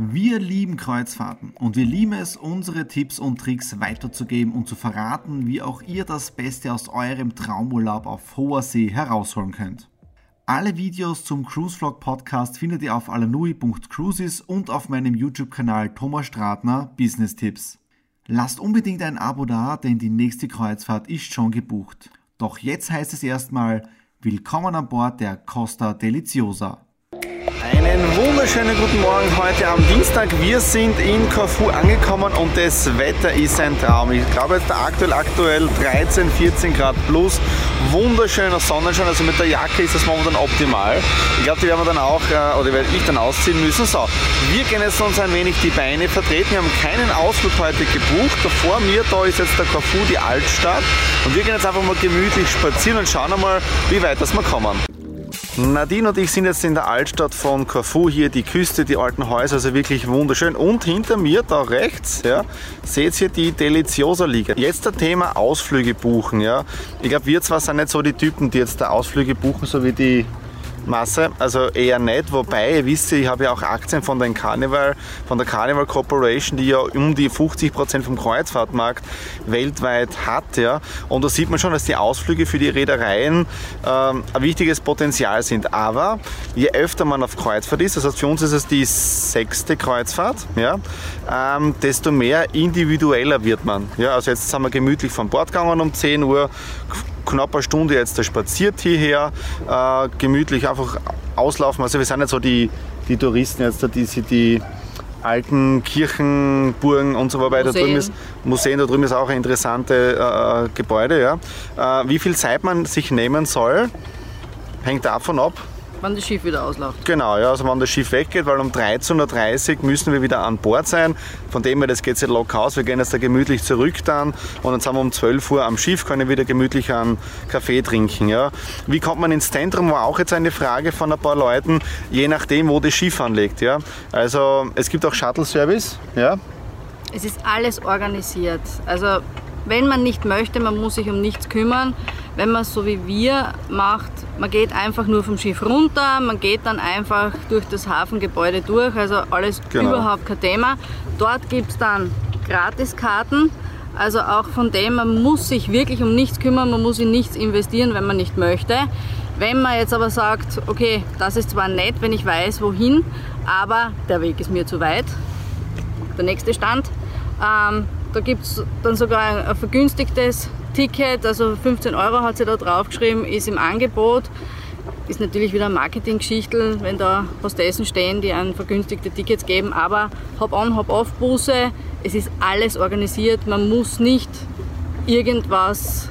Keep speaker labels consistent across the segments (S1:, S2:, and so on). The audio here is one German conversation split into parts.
S1: Wir lieben Kreuzfahrten und wir lieben es, unsere Tipps und Tricks weiterzugeben und zu verraten, wie auch ihr das Beste aus eurem Traumurlaub auf hoher See herausholen könnt. Alle Videos zum Cruise Vlog Podcast findet ihr auf alanui.cruises und auf meinem YouTube-Kanal Thomas Stratner Business Tipps. Lasst unbedingt ein Abo da, denn die nächste Kreuzfahrt ist schon gebucht. Doch jetzt heißt es erstmal Willkommen an Bord der Costa Deliciosa.
S2: Einen wunderschönen guten Morgen heute am Dienstag. Wir sind in Corfu angekommen und das Wetter ist ein Traum. Ich glaube jetzt aktuell, aktuell 13, 14 Grad plus. Wunderschöner Sonnenschein, also mit der Jacke ist das momentan optimal. Ich glaube, die werden wir dann auch, äh, oder werde ich dann ausziehen müssen. So, wir gehen jetzt uns ein wenig die Beine vertreten. Wir haben keinen Ausflug heute gebucht. Vor mir, da ist jetzt der Corfu, die Altstadt. Und wir gehen jetzt einfach mal gemütlich spazieren und schauen einmal, wie weit das wir kommen. Nadine und ich sind jetzt in der Altstadt von Corfu, hier die Küste, die alten Häuser, also wirklich wunderschön. Und hinter mir, da rechts, ja, seht ihr die Deliciosa Liga. Jetzt das Thema Ausflüge buchen. Ja. Ich glaube, wir zwar sind nicht so die Typen, die jetzt da Ausflüge buchen, so wie die Masse, also eher nicht. Wobei, ihr wisst ich habe ja auch Aktien von, den Carnival, von der Carnival Corporation, die ja um die 50 Prozent vom Kreuzfahrtmarkt weltweit hat. Ja. Und da sieht man schon, dass die Ausflüge für die Reedereien ähm, ein wichtiges Potenzial sind. Aber je öfter man auf Kreuzfahrt ist, das heißt für uns ist es die sechste Kreuzfahrt, ja, ähm, desto mehr individueller wird man. Ja. Also jetzt sind wir gemütlich von Bord gegangen um 10 Uhr, knapp eine Stunde jetzt spaziert hierher, äh, gemütlich einfach auslaufen. Also wir sind nicht so die, die Touristen jetzt, die sich die alten Kirchen, Burgen und so weiter.
S3: Museen.
S2: Da drüben ist, Museen, da drüben ist auch ein interessantes äh, Gebäude. Ja. Äh, wie viel Zeit man sich nehmen soll, hängt davon ab,
S3: wann das Schiff wieder ausläuft.
S2: Genau, ja, also wenn das Schiff weggeht, weil um 13.30 Uhr müssen wir wieder an Bord sein. Von dem her, das geht sich locker aus. Wir gehen jetzt da gemütlich zurück dann und dann sind wir um 12 Uhr am Schiff, können wieder gemütlich einen Kaffee trinken. Ja. Wie kommt man ins Zentrum, war auch jetzt eine Frage von ein paar Leuten, je nachdem, wo das Schiff anlegt. Ja. Also es gibt auch Shuttle-Service. Ja.
S3: Es ist alles organisiert. Also wenn man nicht möchte, man muss sich um nichts kümmern. Wenn man es so wie wir macht, man geht einfach nur vom Schiff runter, man geht dann einfach durch das Hafengebäude durch, also alles
S2: Genau.
S3: überhaupt kein Thema. Dort gibt es dann Gratiskarten, also auch von dem, man muss sich wirklich um nichts kümmern, man muss in nichts investieren, wenn man nicht möchte. Wenn man jetzt aber sagt, okay, das ist zwar nett, wenn ich weiß, wohin, aber der Weg ist mir zu weit, der nächste Stand. Ähm, da gibt es dann sogar ein, ein vergünstigtes Ticket, also 15 Euro hat sie da draufgeschrieben, ist im Angebot. Ist natürlich wieder Marketinggeschichtel, wenn da Hostessen stehen, die ein vergünstigte Tickets geben, aber Hop-on, Hop-off Busse, es ist alles organisiert, man muss nicht irgendwas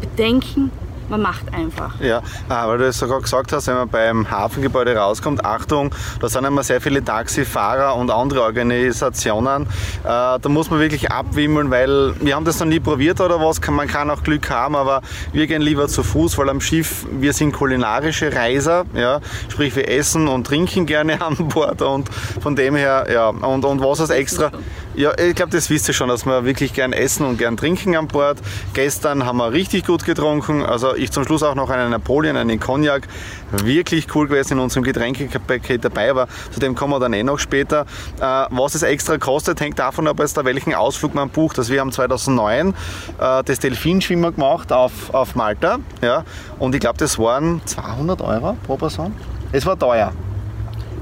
S3: bedenken, man macht einfach.
S2: Ja, weil du es sogar gesagt hast, wenn man beim Hafengebäude rauskommt, Achtung, da sind immer sehr viele Taxifahrer und andere Organisationen. Äh, da muss man wirklich abwimmeln, weil wir haben das noch nie probiert oder was, man kann auch Glück haben, aber wir gehen lieber zu Fuß, weil am Schiff, wir sind kulinarische Reiser, ja, sprich wir essen und trinken gerne an Bord und von dem her, ja, und, und was als extra, ja, ich glaube, das wisst ihr schon, dass wir wirklich gern essen und gern trinken an Bord. Gestern haben wir richtig gut getrunken. Also ich zum Schluss auch noch einen Napoleon, einen Cognac. Wirklich cool gewesen in unserem Getränkepaket dabei, aber zu dem kommen wir dann eh noch später. Äh, was es extra kostet, hängt davon ab, da welchen Ausflug man bucht. Also wir haben 2009 äh, das Delfinschwimmer gemacht auf, auf Malta. Ja, und ich glaube, das waren 200 Euro pro Person. Es war teuer.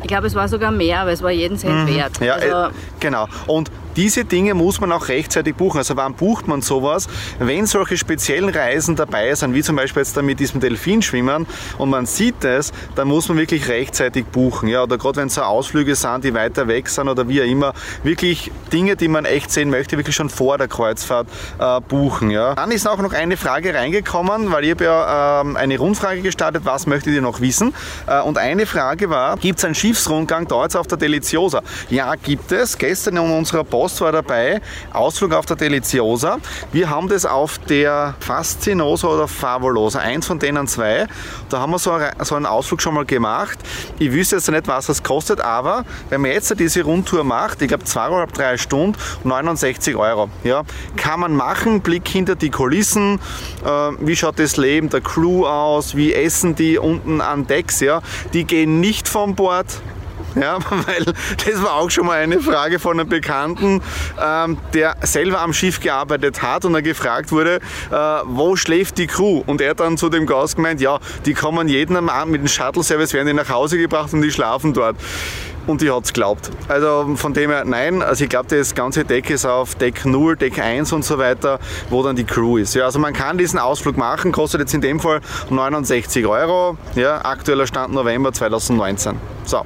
S3: Ich glaube, es war sogar mehr, aber es war jeden Cent wert.
S2: Mhm. Ja,
S3: also,
S2: äh, genau. Und diese Dinge muss man auch rechtzeitig buchen. Also wann bucht man sowas? Wenn solche speziellen Reisen dabei sind, wie zum Beispiel jetzt da mit diesem Delfinschwimmen und man sieht es, dann muss man wirklich rechtzeitig buchen. Ja, oder gerade wenn es so Ausflüge sind, die weiter weg sind oder wie auch immer, wirklich Dinge, die man echt sehen möchte, wirklich schon vor der Kreuzfahrt äh, buchen. Ja. Dann ist auch noch eine Frage reingekommen, weil ich habe ja ähm, eine Rundfrage gestartet, was möchtet ihr noch wissen? Äh, und eine Frage war, gibt es einen Schiffsrundgang jetzt auf der Deliciosa? Ja, gibt es. Gestern in unserer Post war dabei, Ausflug auf der Deliciosa. Wir haben das auf der Fascinosa oder Favolosa, eins von denen zwei. Da haben wir so, eine- so einen Ausflug schon mal gemacht. Ich wüsste jetzt nicht, was das kostet, aber wenn man jetzt diese Rundtour macht, ich glaube zweieinhalb, drei Stunden, 69 Euro. Ja, kann man machen, Blick hinter die Kulissen, äh, wie schaut das Leben der Crew aus, wie essen die unten an Decks, ja. Die gehen nicht vom Bord, ja, weil das war auch schon mal eine Frage von einem Bekannten, ähm, der selber am Schiff gearbeitet hat und er gefragt wurde, äh, wo schläft die Crew? Und er dann zu dem Gast gemeint, ja, die kommen jeden Abend mit dem Shuttle-Service, werden die nach Hause gebracht und die schlafen dort und die hat es geglaubt. Also von dem her, nein, also ich glaube, das ganze Deck ist auf Deck 0, Deck 1 und so weiter, wo dann die Crew ist. Ja, also man kann diesen Ausflug machen, kostet jetzt in dem Fall 69 Euro, ja, aktueller Stand November 2019. So,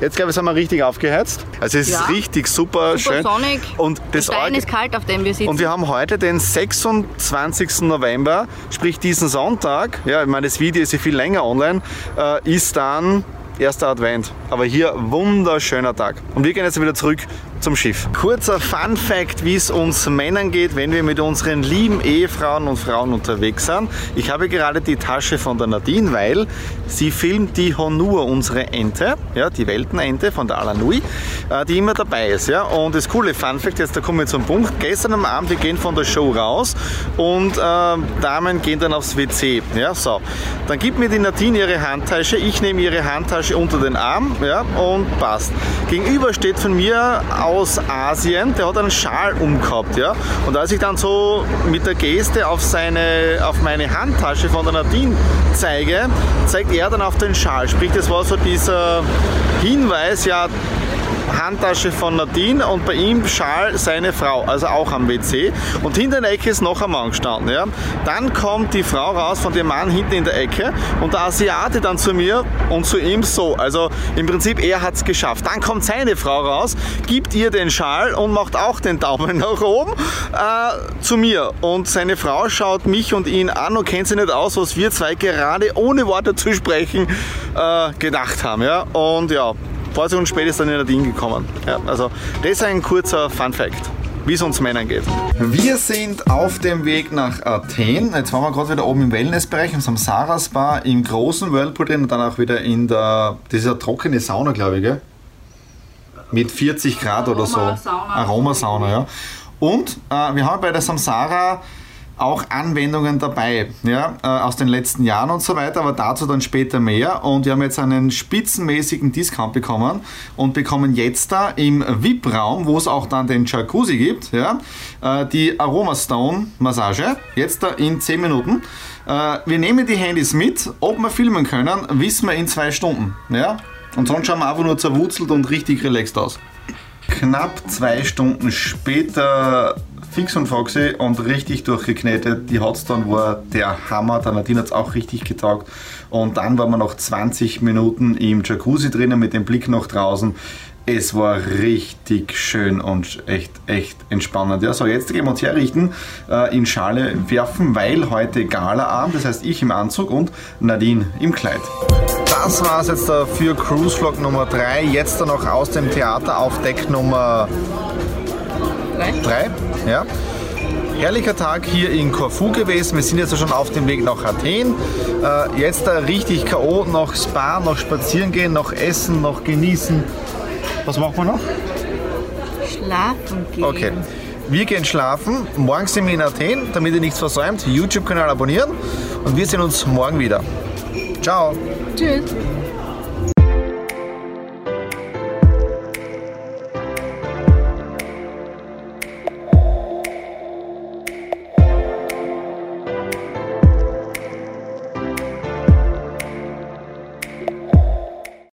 S2: jetzt glaube ich, sind wir richtig aufgeheizt. Also es
S3: Ja.
S2: ist richtig super,
S3: Super
S2: schön.
S3: sonnig.
S2: Und
S3: Der
S2: das
S3: Stein
S2: Orge-
S3: ist kalt, auf dem wir sitzen.
S2: und wir haben heute den 26. November, sprich diesen Sonntag, ja, ich meine, das Video ist ja viel länger online, äh, ist dann erster Advent. Aber hier wunderschöner Tag. Und wir gehen jetzt wieder zurück zum Schiff. Kurzer Fun Fact, wie es uns Männern geht, wenn wir mit unseren lieben Ehefrauen und Frauen unterwegs sind. Ich habe gerade die Tasche von der Nadine, weil sie filmt die Honur, unsere Ente, ja, die Weltenente von der Alanui, äh, die immer dabei ist. Ja. Und das coole Fun Fact, jetzt da kommen wir zum Punkt. Gestern am Abend, wir gehen von der Show raus und äh, Damen gehen dann aufs WC. Ja, so. Dann gibt mir die Nadine ihre Handtasche, ich nehme ihre Handtasche unter den Arm ja, und passt. Gegenüber steht von mir aus Asien, der hat einen Schal umgehabt. Ja? Und als ich dann so mit der Geste auf, seine, auf meine Handtasche von der Nadine zeige, zeigt er dann auf den Schal. Sprich, das war so dieser Hinweis, ja, Handtasche von Nadine und bei ihm Schal seine Frau, also auch am WC. Und hinter der Ecke ist noch ein Mann gestanden. Ja. Dann kommt die Frau raus von dem Mann hinten in der Ecke und der Asiate dann zu mir und zu ihm so. Also im Prinzip, er hat es geschafft. Dann kommt seine Frau raus, gibt ihr den Schal und macht auch den Daumen nach oben äh, zu mir. Und seine Frau schaut mich und ihn an und kennt sich nicht aus, was wir zwei gerade ohne Worte zu sprechen äh, gedacht haben. Ja. Und ja, ein paar Sekunden später ist dann in Nadine gekommen. Ja, also das ist ein kurzer Fun Fact, wie es uns Männern geht.
S1: Wir sind auf dem Weg nach Athen. Jetzt waren wir gerade wieder oben im Wellnessbereich, im Samsara Spa, im großen Whirlpool drin und dann auch wieder in der, dieser trockene Sauna, glaube ich, gell? Mit 40 Grad oder so.
S3: Aromasauna.
S1: Aromasauna, ja. Und äh, wir haben bei der Samsara auch Anwendungen dabei, ja, äh, aus den letzten Jahren und so weiter, aber dazu dann später mehr. Und wir haben jetzt einen spitzenmäßigen Discount bekommen und bekommen jetzt da im VIP-Raum, wo es auch dann den Jacuzzi gibt, ja, äh, die Aromastone Massage, jetzt da in 10 Minuten. Äh, wir nehmen die Handys mit, ob wir filmen können, wissen wir in zwei Stunden. Ja? Und sonst schauen wir einfach nur zerwurzelt und richtig relaxed aus. Knapp zwei Stunden später fix und foxy und richtig durchgeknetet. Die Hotstone war der Hammer. Der Nadine hat es auch richtig getaugt. Und dann waren wir noch 20 Minuten im Jacuzzi drinnen mit dem Blick nach draußen. Es war richtig schön und echt, echt entspannend. Ja, so, jetzt gehen wir uns herrichten, äh, in Schale werfen, weil heute Galaabend, das heißt ich im Anzug und Nadine im Kleid. Das war es jetzt für Cruise Vlog Nummer 3. Jetzt dann noch aus dem Theater auf Deck Nummer
S3: Drei?
S1: 3. Ja. Herrlicher Tag hier in Korfu gewesen. Wir sind jetzt schon auf dem Weg nach Athen. Äh, jetzt da richtig K.O. noch Spa, noch spazieren gehen, noch essen, noch genießen. Was machen wir noch?
S3: Schlafen gehen.
S1: Okay. Wir gehen schlafen. Morgen sind wir in Athen, damit ihr nichts versäumt. YouTube-Kanal abonnieren. Und wir sehen uns morgen wieder. Ciao.
S3: Tschüss.